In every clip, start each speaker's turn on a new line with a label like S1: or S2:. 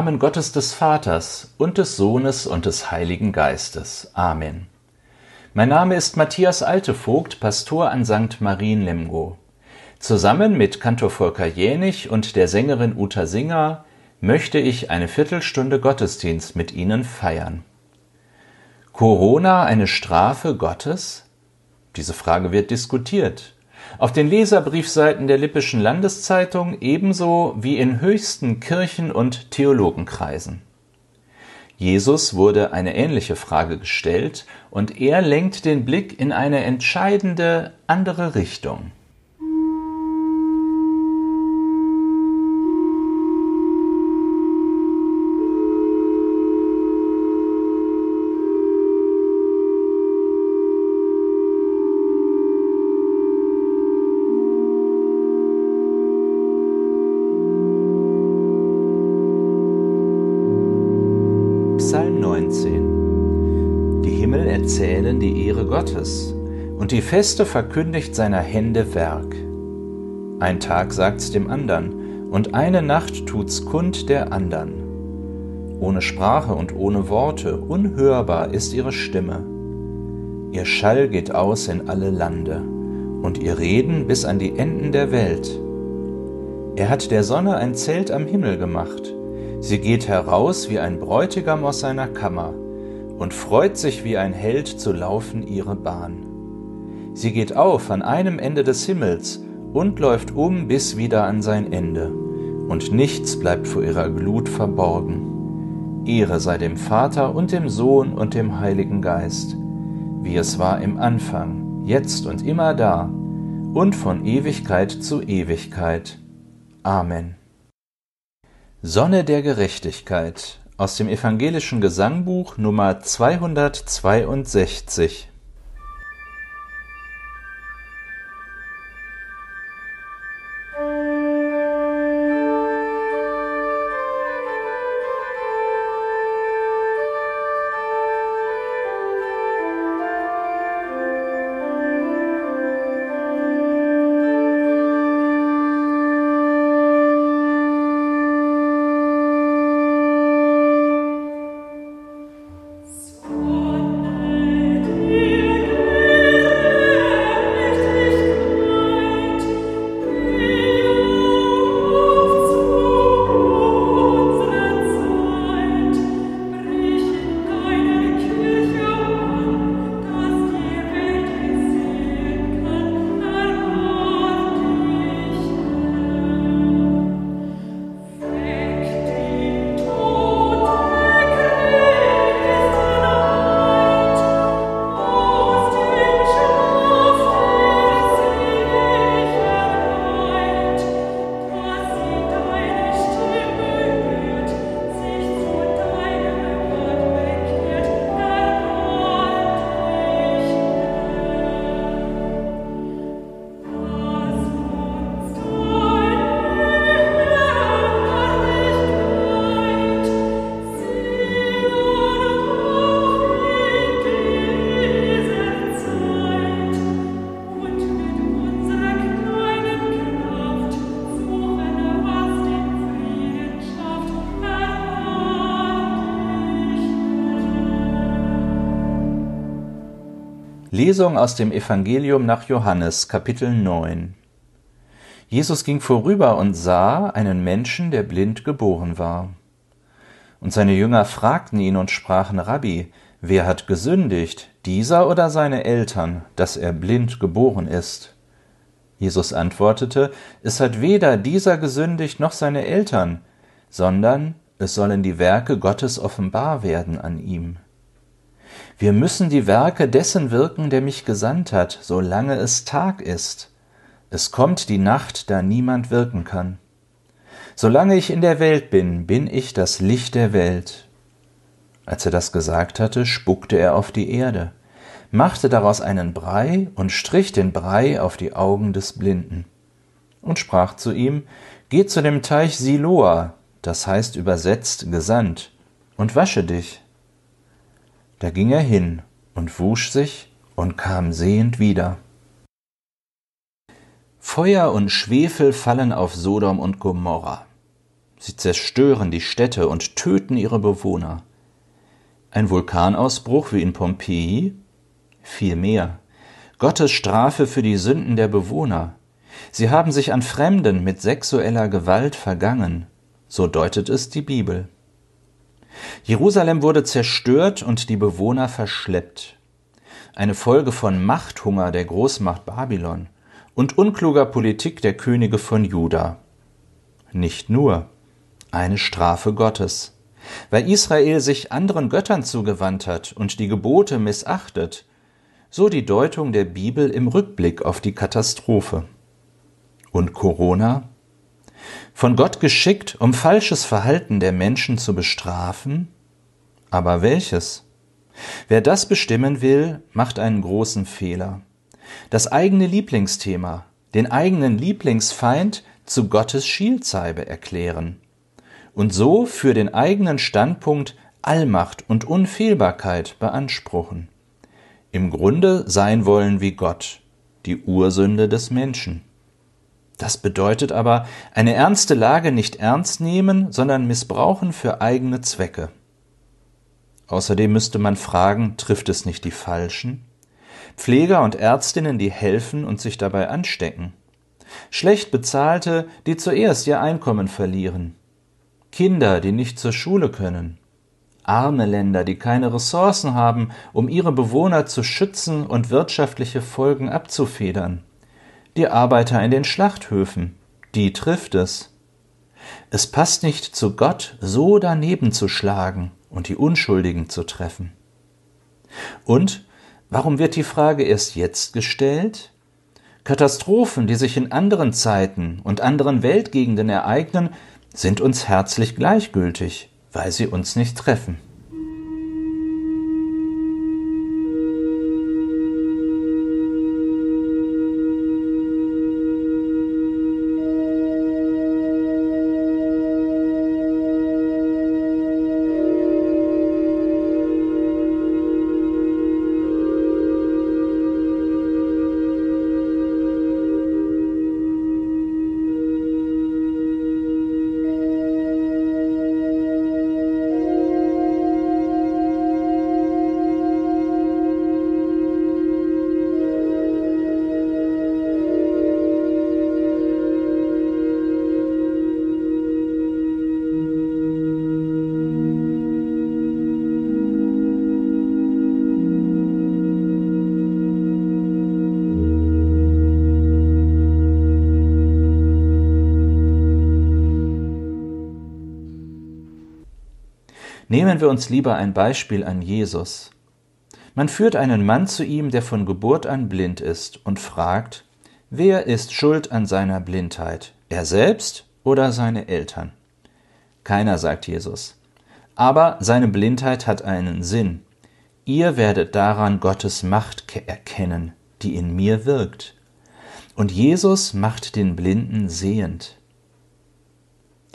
S1: Namen Gottes des Vaters und des Sohnes und des Heiligen Geistes. Amen. Mein Name ist Matthias Altevogt, Pastor an St. Marien Lemgo. Zusammen mit Kantor Volker Jänig und der Sängerin Uta Singer möchte ich eine Viertelstunde Gottesdienst mit Ihnen feiern. Corona eine Strafe Gottes? Diese Frage wird diskutiert. Auf den Leserbriefseiten der Lippischen Landeszeitung ebenso wie in höchsten Kirchen- und Theologenkreisen. Jesus wurde eine ähnliche Frage gestellt und er lenkt den Blick in eine entscheidende andere Richtung. Gottes, und die Feste verkündigt seiner Hände Werk. Ein Tag sagt's dem andern, und eine Nacht tut's kund der andern. Ohne Sprache und ohne Worte, unhörbar ist ihre Stimme. Ihr Schall geht aus in alle Lande, und ihr Reden bis an die Enden der Welt. Er hat der Sonne ein Zelt am Himmel gemacht, Sie geht heraus wie ein Bräutigam aus seiner Kammer und freut sich wie ein Held zu laufen ihre Bahn. Sie geht auf an einem Ende des Himmels und läuft um bis wieder an sein Ende, und nichts bleibt vor ihrer Glut verborgen. Ehre sei dem Vater und dem Sohn und dem Heiligen Geist, wie es war im Anfang, jetzt und immer da, und von Ewigkeit zu Ewigkeit. Amen. Sonne der Gerechtigkeit aus dem evangelischen Gesangbuch Nummer 262 Lesung aus dem Evangelium nach Johannes Kapitel 9 Jesus ging vorüber und sah einen Menschen, der blind geboren war. Und seine Jünger fragten ihn und sprachen, Rabbi, wer hat gesündigt, dieser oder seine Eltern, dass er blind geboren ist? Jesus antwortete, es hat weder dieser gesündigt noch seine Eltern, sondern es sollen die Werke Gottes offenbar werden an ihm. Wir müssen die Werke dessen wirken, der mich gesandt hat, solange es Tag ist. Es kommt die Nacht, da niemand wirken kann. Solange ich in der Welt bin, bin ich das Licht der Welt. Als er das gesagt hatte, spuckte er auf die Erde, machte daraus einen Brei und strich den Brei auf die Augen des Blinden und sprach zu ihm, Geh zu dem Teich Siloa, das heißt übersetzt gesandt, und wasche dich. Da ging er hin und wusch sich und kam sehend wieder. Feuer und Schwefel fallen auf Sodom und Gomorra. Sie zerstören die Städte und töten ihre Bewohner. Ein Vulkanausbruch wie in Pompeji? Viel mehr. Gottes Strafe für die Sünden der Bewohner. Sie haben sich an Fremden mit sexueller Gewalt vergangen. So deutet es die Bibel. Jerusalem wurde zerstört und die Bewohner verschleppt. Eine Folge von Machthunger der Großmacht Babylon und unkluger Politik der Könige von Juda. Nicht nur eine Strafe Gottes. Weil Israel sich anderen Göttern zugewandt hat und die Gebote missachtet, so die Deutung der Bibel im Rückblick auf die Katastrophe. Und Corona? Von Gott geschickt, um falsches Verhalten der Menschen zu bestrafen? Aber welches? Wer das bestimmen will, macht einen großen Fehler. Das eigene Lieblingsthema, den eigenen Lieblingsfeind zu Gottes Schielzeibe erklären und so für den eigenen Standpunkt Allmacht und Unfehlbarkeit beanspruchen. Im Grunde sein wollen wie Gott, die Ursünde des Menschen. Das bedeutet aber eine ernste Lage nicht ernst nehmen, sondern missbrauchen für eigene Zwecke. Außerdem müsste man fragen, trifft es nicht die Falschen? Pfleger und Ärztinnen, die helfen und sich dabei anstecken. Schlecht bezahlte, die zuerst ihr Einkommen verlieren. Kinder, die nicht zur Schule können, arme Länder, die keine Ressourcen haben, um ihre Bewohner zu schützen und wirtschaftliche Folgen abzufedern, die Arbeiter in den Schlachthöfen, die trifft es. Es passt nicht zu Gott, so daneben zu schlagen und die Unschuldigen zu treffen. Und warum wird die Frage erst jetzt gestellt? Katastrophen, die sich in anderen Zeiten und anderen Weltgegenden ereignen, sind uns herzlich gleichgültig, weil sie uns nicht treffen. Nehmen wir uns lieber ein Beispiel an Jesus. Man führt einen Mann zu ihm, der von Geburt an blind ist, und fragt, wer ist schuld an seiner Blindheit, er selbst oder seine Eltern? Keiner, sagt Jesus. Aber seine Blindheit hat einen Sinn. Ihr werdet daran Gottes Macht erkennen, die in mir wirkt. Und Jesus macht den Blinden sehend.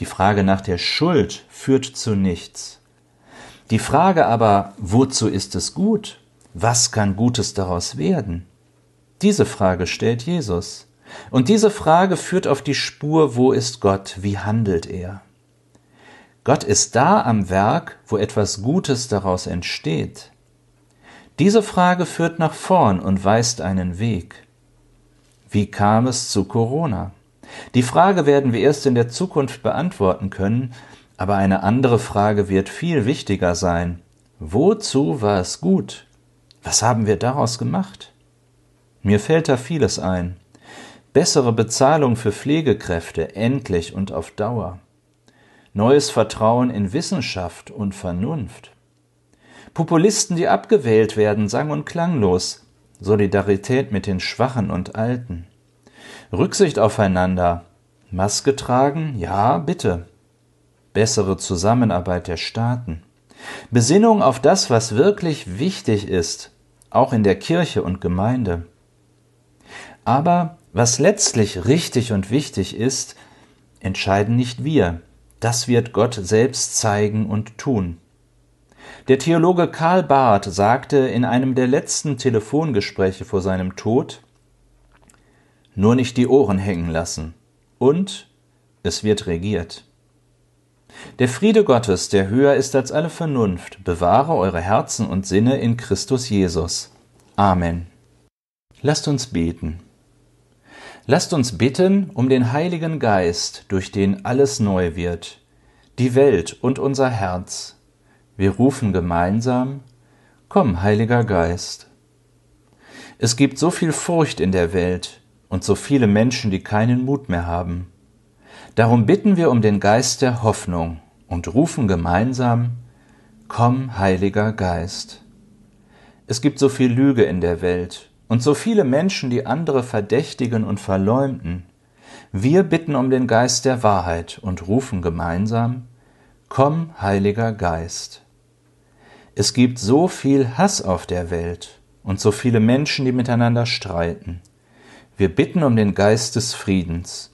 S1: Die Frage nach der Schuld führt zu nichts. Die Frage aber, wozu ist es gut? Was kann Gutes daraus werden? Diese Frage stellt Jesus. Und diese Frage führt auf die Spur, wo ist Gott, wie handelt er? Gott ist da am Werk, wo etwas Gutes daraus entsteht. Diese Frage führt nach vorn und weist einen Weg. Wie kam es zu Corona? Die Frage werden wir erst in der Zukunft beantworten können, aber eine andere Frage wird viel wichtiger sein. Wozu war es gut? Was haben wir daraus gemacht? Mir fällt da vieles ein. Bessere Bezahlung für Pflegekräfte, endlich und auf Dauer. Neues Vertrauen in Wissenschaft und Vernunft. Populisten, die abgewählt werden, sang und klanglos. Solidarität mit den Schwachen und Alten. Rücksicht aufeinander. Maske tragen? Ja, bitte bessere Zusammenarbeit der Staaten, Besinnung auf das, was wirklich wichtig ist, auch in der Kirche und Gemeinde. Aber was letztlich richtig und wichtig ist, entscheiden nicht wir, das wird Gott selbst zeigen und tun. Der Theologe Karl Barth sagte in einem der letzten Telefongespräche vor seinem Tod, nur nicht die Ohren hängen lassen und es wird regiert. Der Friede Gottes, der höher ist als alle Vernunft, bewahre eure Herzen und Sinne in Christus Jesus. Amen. Lasst uns beten. Lasst uns bitten um den Heiligen Geist, durch den alles neu wird, die Welt und unser Herz. Wir rufen gemeinsam, Komm, Heiliger Geist. Es gibt so viel Furcht in der Welt und so viele Menschen, die keinen Mut mehr haben. Darum bitten wir um den Geist der Hoffnung und rufen gemeinsam, Komm, Heiliger Geist. Es gibt so viel Lüge in der Welt und so viele Menschen, die andere verdächtigen und verleumden. Wir bitten um den Geist der Wahrheit und rufen gemeinsam, Komm, Heiliger Geist. Es gibt so viel Hass auf der Welt und so viele Menschen, die miteinander streiten. Wir bitten um den Geist des Friedens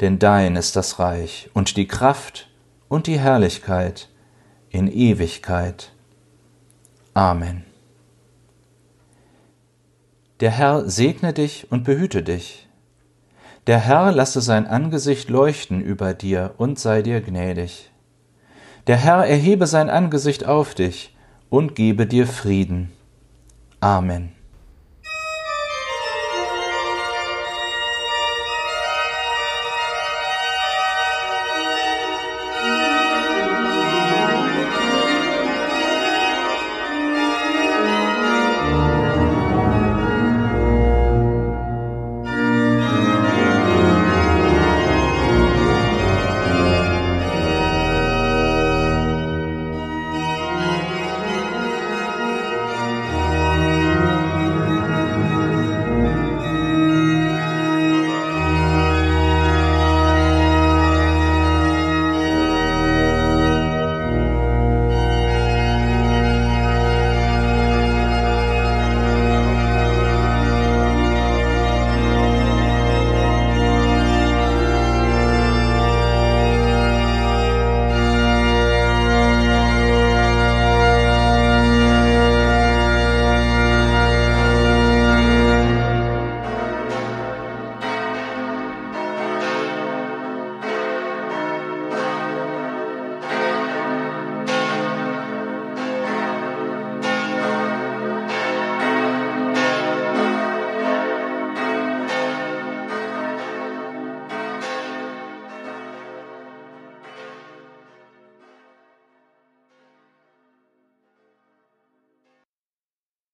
S1: denn dein ist das Reich und die Kraft und die Herrlichkeit in Ewigkeit. Amen. Der Herr segne dich und behüte dich. Der Herr lasse sein Angesicht leuchten über dir und sei dir gnädig. Der Herr erhebe sein Angesicht auf dich und gebe dir Frieden. Amen.